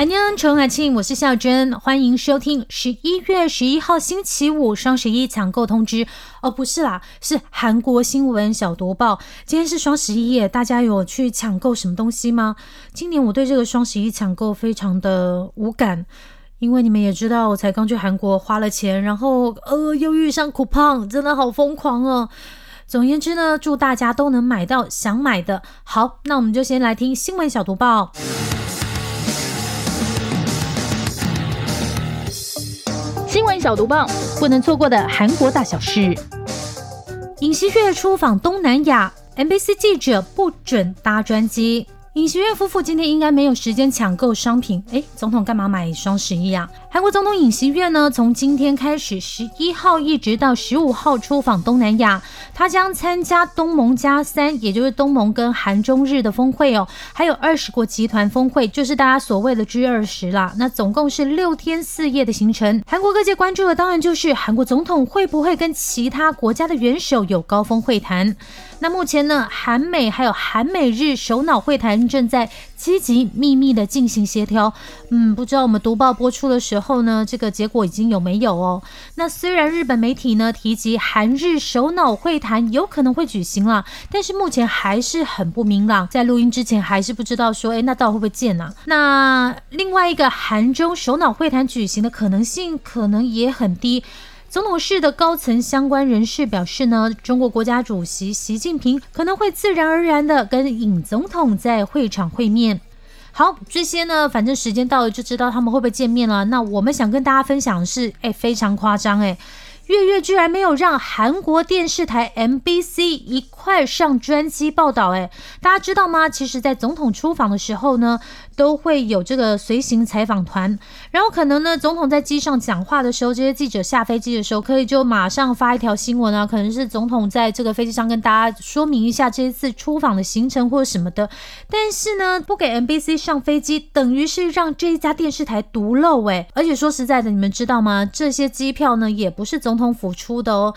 安妞陈海庆，我是孝珍，欢迎收听十一月十一号星期五双十一抢购通知。哦，不是啦，是韩国新闻小读报。今天是双十一耶，大家有去抢购什么东西吗？今年我对这个双十一抢购非常的无感，因为你们也知道，我才刚去韩国花了钱，然后呃又遇上 coupon，真的好疯狂哦。总言之呢，祝大家都能买到想买的。好，那我们就先来听新闻小读报。小读棒，不能错过的韩国大小事。尹锡悦出访东南亚，MBC 记者不准搭专机。尹锡悦夫妇今天应该没有时间抢购商品。哎，总统干嘛买双十一啊？韩国总统尹锡悦呢，从今天开始，十一号一直到十五号出访东南亚。他将参加东盟加三，也就是东盟跟韩中日的峰会哦，还有二十国集团峰会，就是大家所谓的 G 二十啦。那总共是六天四夜的行程。韩国各界关注的当然就是韩国总统会不会跟其他国家的元首有高峰会谈。那目前呢，韩美还有韩美日首脑会谈正在积极秘密的进行协调。嗯，不知道我们读报播出的时候呢，这个结果已经有没有哦？那虽然日本媒体呢提及韩日首脑会谈有可能会举行了，但是目前还是很不明朗。在录音之前还是不知道说，哎，那到底会不会见呢？那另外一个韩中首脑会谈举行的可能性可能也很低。总统室的高层相关人士表示呢，中国国家主席习近平可能会自然而然的跟尹总统在会场会面。好，这些呢，反正时间到了就知道他们会不会见面了。那我们想跟大家分享的是，哎，非常夸张，哎。月月居然没有让韩国电视台 MBC 一块上专机报道，哎，大家知道吗？其实，在总统出访的时候呢，都会有这个随行采访团，然后可能呢，总统在机上讲话的时候，这些记者下飞机的时候，可以就马上发一条新闻啊，可能是总统在这个飞机上跟大家说明一下这一次出访的行程或者什么的。但是呢，不给 MBC 上飞机，等于是让这一家电视台独漏，哎，而且说实在的，你们知道吗？这些机票呢，也不是总统府出的哦，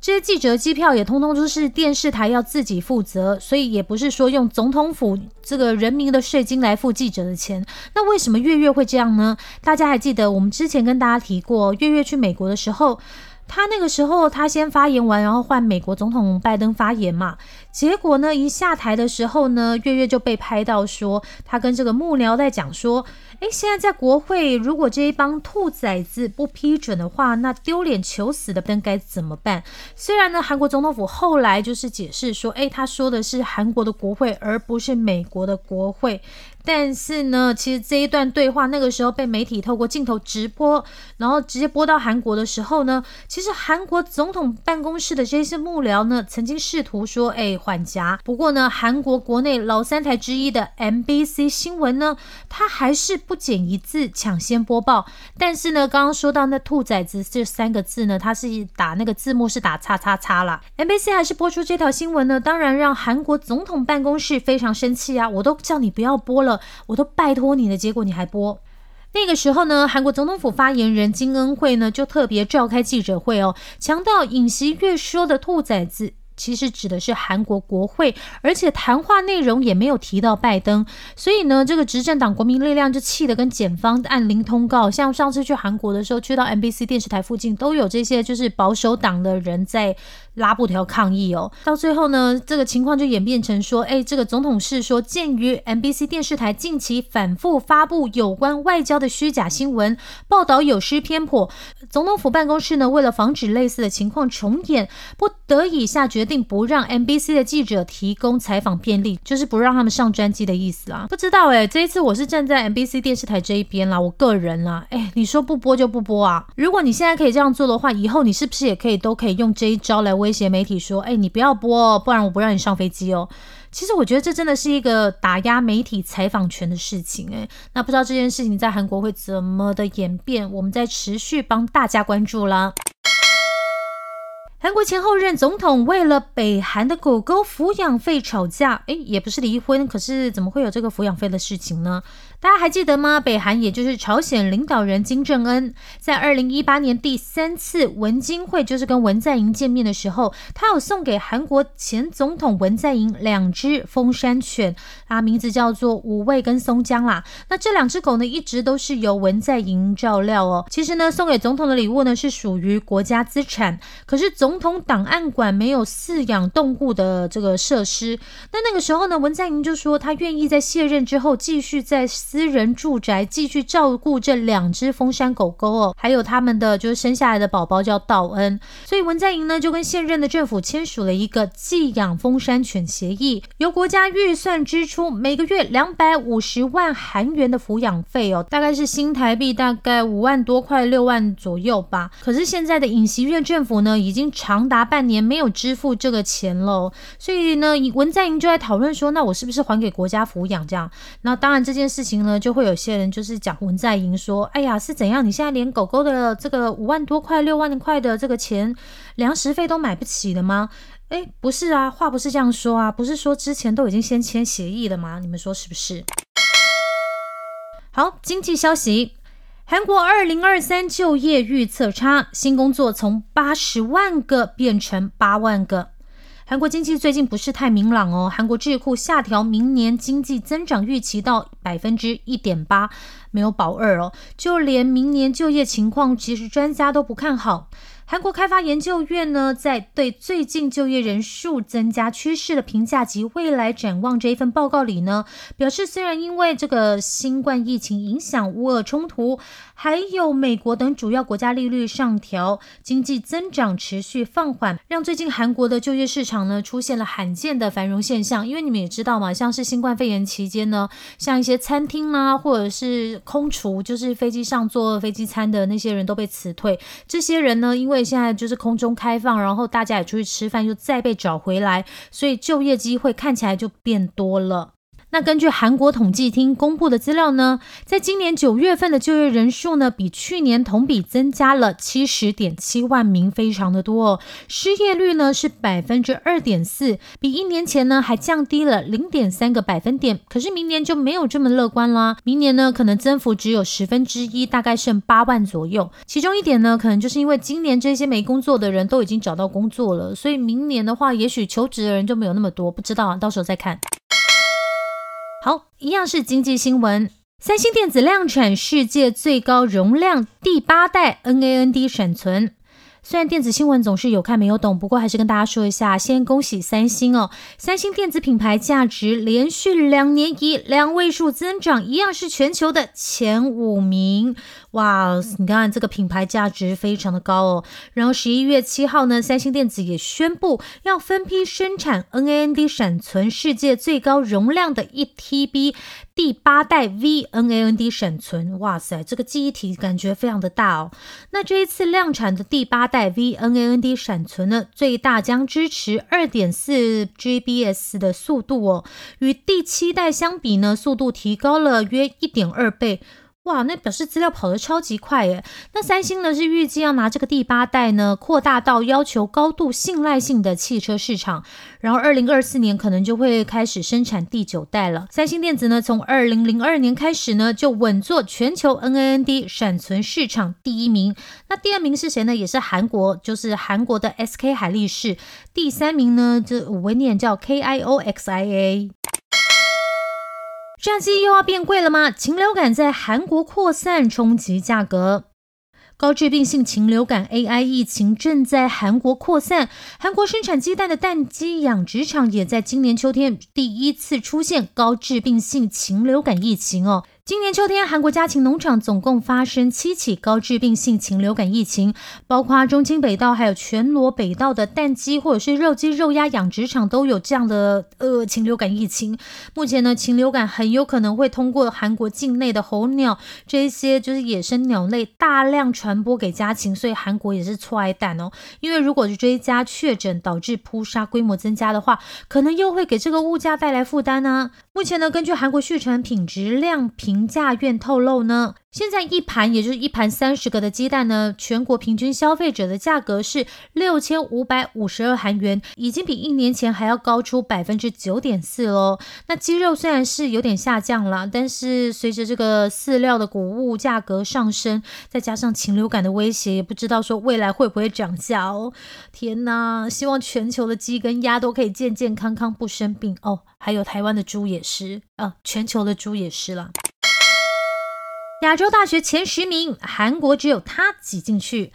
这些记者机票也通通都是电视台要自己负责，所以也不是说用总统府这个人民的税金来付记者的钱。那为什么月月会这样呢？大家还记得我们之前跟大家提过，月月去美国的时候，他那个时候他先发言完，然后换美国总统拜登发言嘛。结果呢，一下台的时候呢，月月就被拍到说，他跟这个幕僚在讲说。哎，现在在国会，如果这一帮兔崽子不批准的话，那丢脸求死的灯该怎么办？虽然呢，韩国总统府后来就是解释说，哎，他说的是韩国的国会，而不是美国的国会。但是呢，其实这一段对话那个时候被媒体透过镜头直播，然后直接播到韩国的时候呢，其实韩国总统办公室的这些幕僚呢，曾经试图说，哎，缓颊。不过呢，韩国国内老三台之一的 MBC 新闻呢，他还是不减一字抢先播报。但是呢，刚刚说到那“兔崽子”这三个字呢，他是打那个字幕是打叉叉叉啦。MBC 还是播出这条新闻呢，当然让韩国总统办公室非常生气啊！我都叫你不要播了。我都拜托你了，结果你还播。那个时候呢，韩国总统府发言人金恩惠呢就特别召开记者会哦，强调尹锡悦说的“兔崽子”。其实指的是韩国国会，而且谈话内容也没有提到拜登，所以呢，这个执政党国民力量就气得跟检方按铃通告。像上次去韩国的时候，去到 MBC 电视台附近，都有这些就是保守党的人在拉布条抗议哦。到最后呢，这个情况就演变成说，哎，这个总统是说，鉴于 NBC 电视台近期反复发布有关外交的虚假新闻，报道有失偏颇，总统府办公室呢，为了防止类似的情况重演，不得已下决。定不让 NBC 的记者提供采访便利，就是不让他们上专机的意思啊。不知道哎，这一次我是站在 NBC 电视台这一边啦，我个人啦，哎，你说不播就不播啊？如果你现在可以这样做的话，以后你是不是也可以都可以用这一招来威威胁媒体说，哎，你不要播，不然我不让你上飞机哦。其实我觉得这真的是一个打压媒体采访权的事情哎。那不知道这件事情在韩国会怎么的演变，我们在持续帮大家关注啦。韩国前后任总统为了北韩的狗狗抚养费吵架，诶，也不是离婚，可是怎么会有这个抚养费的事情呢？大家还记得吗？北韩也就是朝鲜领导人金正恩，在二零一八年第三次文金会，就是跟文在寅见面的时候，他有送给韩国前总统文在寅两只风山犬，啊，名字叫做五味跟松江啦。那这两只狗呢，一直都是由文在寅照料哦。其实呢，送给总统的礼物呢，是属于国家资产，可是总统档案馆没有饲养动物的这个设施。那那个时候呢，文在寅就说他愿意在卸任之后继续在。私人住宅继续照顾这两只风山狗狗哦，还有他们的就是生下来的宝宝叫道恩，所以文在寅呢就跟现任的政府签署了一个寄养风山犬协议，由国家预算支出每个月两百五十万韩元的抚养费哦，大概是新台币大概五万多块六万左右吧。可是现在的尹锡悦政府呢，已经长达半年没有支付这个钱了，所以呢，文在寅就在讨论说，那我是不是还给国家抚养这样？那当然这件事情呢，就会有些人就是讲文在寅说：“哎呀，是怎样？你现在连狗狗的这个五万多块、六万块的这个钱粮食费都买不起了吗？”哎，不是啊，话不是这样说啊，不是说之前都已经先签协议了吗？你们说是不是？好，经济消息，韩国二零二三就业预测差，新工作从八十万个变成八万个。韩国经济最近不是太明朗哦。韩国智库下调明年经济增长预期到百分之一点八，没有保二哦。就连明年就业情况，其实专家都不看好。韩国开发研究院呢，在对最近就业人数增加趋势的评价及未来展望这一份报告里呢，表示虽然因为这个新冠疫情影响、乌俄冲突，还有美国等主要国家利率上调，经济增长持续放缓，让最近韩国的就业市场呢出现了罕见的繁荣现象。因为你们也知道嘛，像是新冠肺炎期间呢，像一些餐厅啊，或者是空厨，就是飞机上做飞机餐的那些人都被辞退，这些人呢，因为现在就是空中开放，然后大家也出去吃饭，又再被找回来，所以就业机会看起来就变多了。那根据韩国统计厅公布的资料呢，在今年九月份的就业人数呢，比去年同比增加了七十点七万名，非常的多哦。失业率呢是百分之二点四，比一年前呢还降低了零点三个百分点。可是明年就没有这么乐观啦，明年呢可能增幅只有十分之一，大概剩八万左右。其中一点呢，可能就是因为今年这些没工作的人都已经找到工作了，所以明年的话，也许求职的人就没有那么多，不知道啊，到时候再看。好，一样是经济新闻。三星电子量产世界最高容量第八代 NAND 闪存。虽然电子新闻总是有看没有懂，不过还是跟大家说一下，先恭喜三星哦！三星电子品牌价值连续两年以两位数增长，一样是全球的前五名。哇，你看这个品牌价值非常的高哦。然后十一月七号呢，三星电子也宣布要分批生产 NAND 闪存世界最高容量的一 TB 第八代 VNAND 闪存。哇塞，这个记忆体感觉非常的大哦。那这一次量产的第八代 VNAND 闪存呢，最大将支持二点四 GBS 的速度哦，与第七代相比呢，速度提高了约一点二倍。哇，那表示资料跑得超级快耶！那三星呢是预计要拿这个第八代呢扩大到要求高度信赖性的汽车市场，然后二零二四年可能就会开始生产第九代了。三星电子呢从二零零二年开始呢就稳坐全球 NAND 闪存市场第一名。那第二名是谁呢？也是韩国，就是韩国的 SK 海力士。第三名呢这五位念叫 KIOXIA。炸鸡又要变贵了吗？禽流感在韩国扩散，冲击价格。高致病性禽流感 AI 疫情正在韩国扩散，韩国生产鸡蛋的蛋鸡养殖场也在今年秋天第一次出现高致病性禽流感疫情哦。今年秋天，韩国家禽农场总共发生七起高致病性禽流感疫情，包括中清北道还有全罗北道的蛋鸡或者是肉鸡、肉鸭养殖场都有这样的呃禽流感疫情。目前呢，禽流感很有可能会通过韩国境内的候鸟这些就是野生鸟类大量传播给家禽，所以韩国也是错爱蛋哦。因为如果是追加确诊导致扑杀规模增加的话，可能又会给这个物价带来负担呢。目前呢，根据韩国畜产品质量评价院透露呢，现在一盘，也就是一盘三十个的鸡蛋呢，全国平均消费者的价格是六千五百五十二韩元，已经比一年前还要高出百分之九点四喽。那鸡肉虽然是有点下降了，但是随着这个饲料的谷物价格上升，再加上禽流感的威胁，也不知道说未来会不会涨价哦。天哪，希望全球的鸡跟鸭都可以健健康康不生病哦。还有台湾的猪也是，呃，全球的猪也是了。亚洲大学前十名，韩国只有他挤进去。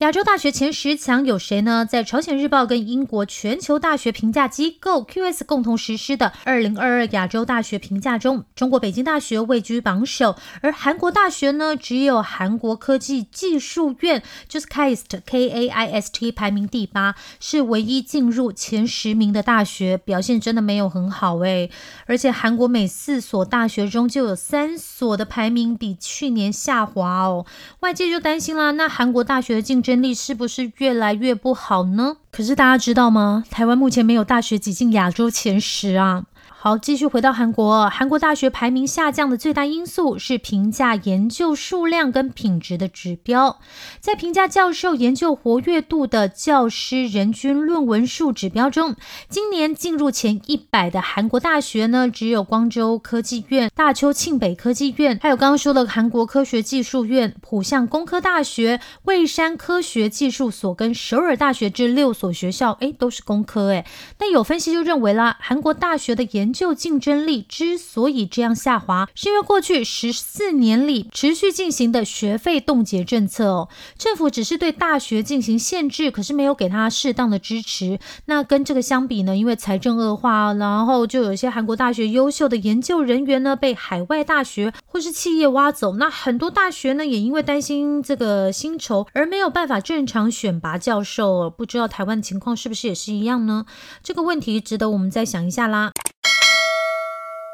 亚洲大学前十强有谁呢？在朝鲜日报跟英国全球大学评价机构 QS 共同实施的二零二二亚洲大学评价中，中国北京大学位居榜首，而韩国大学呢，只有韩国科技技术院就是 KAIST K A I S T 排名第八，是唯一进入前十名的大学，表现真的没有很好诶。而且韩国每四所大学中就有三所的排名比去年下滑哦，外界就担心啦，那韩国大学的竞争力是不是越来越不好呢？可是大家知道吗？台湾目前没有大学挤进亚洲前十啊。好，继续回到韩国。韩国大学排名下降的最大因素是评价研究数量跟品质的指标。在评价教授研究活跃度的教师人均论文数指标中，今年进入前一百的韩国大学呢，只有光州科技院、大邱庆北科技院，还有刚刚说的韩国科学技术院、浦项工科大学、蔚山科学技术所跟首尔大学这六所学校，哎，都是工科。哎，那有分析就认为啦，韩国大学的研就竞争力之所以这样下滑，是因为过去十四年里持续进行的学费冻结政策哦。政府只是对大学进行限制，可是没有给他适当的支持。那跟这个相比呢？因为财政恶化，然后就有些韩国大学优秀的研究人员呢被海外大学或是企业挖走。那很多大学呢也因为担心这个薪酬而没有办法正常选拔教授。不知道台湾情况是不是也是一样呢？这个问题值得我们再想一下啦。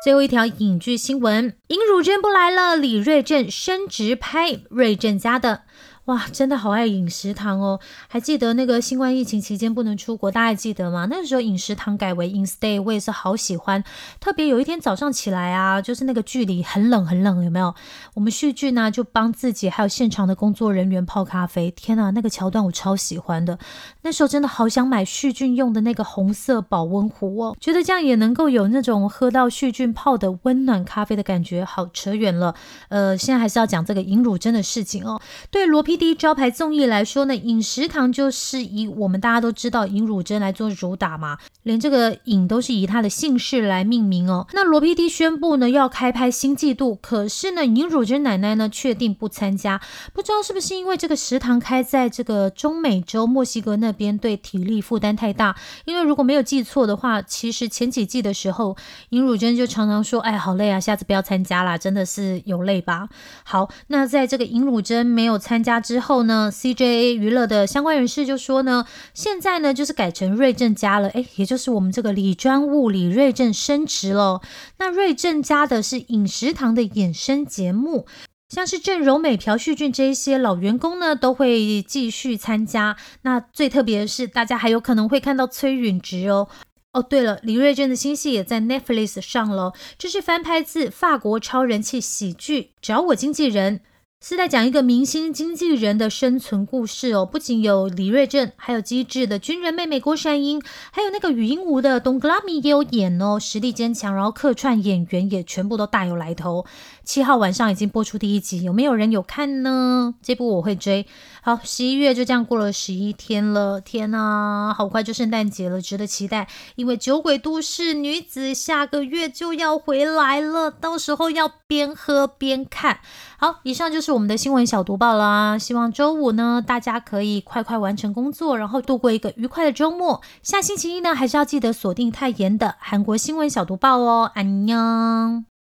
最后一条影剧新闻：尹汝贞不来了，李瑞镇升职拍瑞镇家的。哇，真的好爱饮食堂哦！还记得那个新冠疫情期间不能出国，大家还记得吗？那个时候饮食堂改为 In Stay，我也是好喜欢。特别有一天早上起来啊，就是那个距离很冷很冷，有没有？我们旭剧呢就帮自己还有现场的工作人员泡咖啡。天哪，那个桥段我超喜欢的。那时候真的好想买旭俊用的那个红色保温壶哦，觉得这样也能够有那种喝到旭俊泡的温暖咖啡的感觉。好，扯远了。呃，现在还是要讲这个尹汝贞的事情哦。对罗皮。第一招牌综艺来说呢，饮食堂就是以我们大家都知道尹汝贞来做主打嘛，连这个尹都是以他的姓氏来命名哦。那罗 PD 宣布呢要开拍新季度，可是呢尹汝贞奶奶呢确定不参加，不知道是不是因为这个食堂开在这个中美洲墨西哥那边，对体力负担太大。因为如果没有记错的话，其实前几季的时候尹汝贞就常常说，哎，好累啊，下次不要参加啦，真的是有累吧？好，那在这个尹汝贞没有参加。之后呢，CJA 娱乐的相关人士就说呢，现在呢就是改成瑞正家了，哎，也就是我们这个李专务李瑞正升职了。那瑞正家的是饮食堂的衍生节目，像是郑柔美、朴叙俊这一些老员工呢，都会继续参加。那最特别的是，大家还有可能会看到崔允植哦。哦，对了，李瑞镇的新戏也在 Netflix 上了，这是翻拍自法国超人气喜剧《找我经纪人》。是在讲一个明星经纪人的生存故事哦，不仅有李瑞镇，还有机智的军人妹妹郭善英，还有那个语音无的东格拉米也有演哦，实力坚强，然后客串演员也全部都大有来头。七号晚上已经播出第一集，有没有人有看呢？这部我会追。好，十一月就这样过了十一天了，天呐，好快就圣诞节了，值得期待。因为《酒鬼都市女子》下个月就要回来了，到时候要边喝边看。好，以上就是我们的新闻小读报啦。希望周五呢，大家可以快快完成工作，然后度过一个愉快的周末。下星期一呢，还是要记得锁定泰妍的韩国新闻小读报哦。安妞。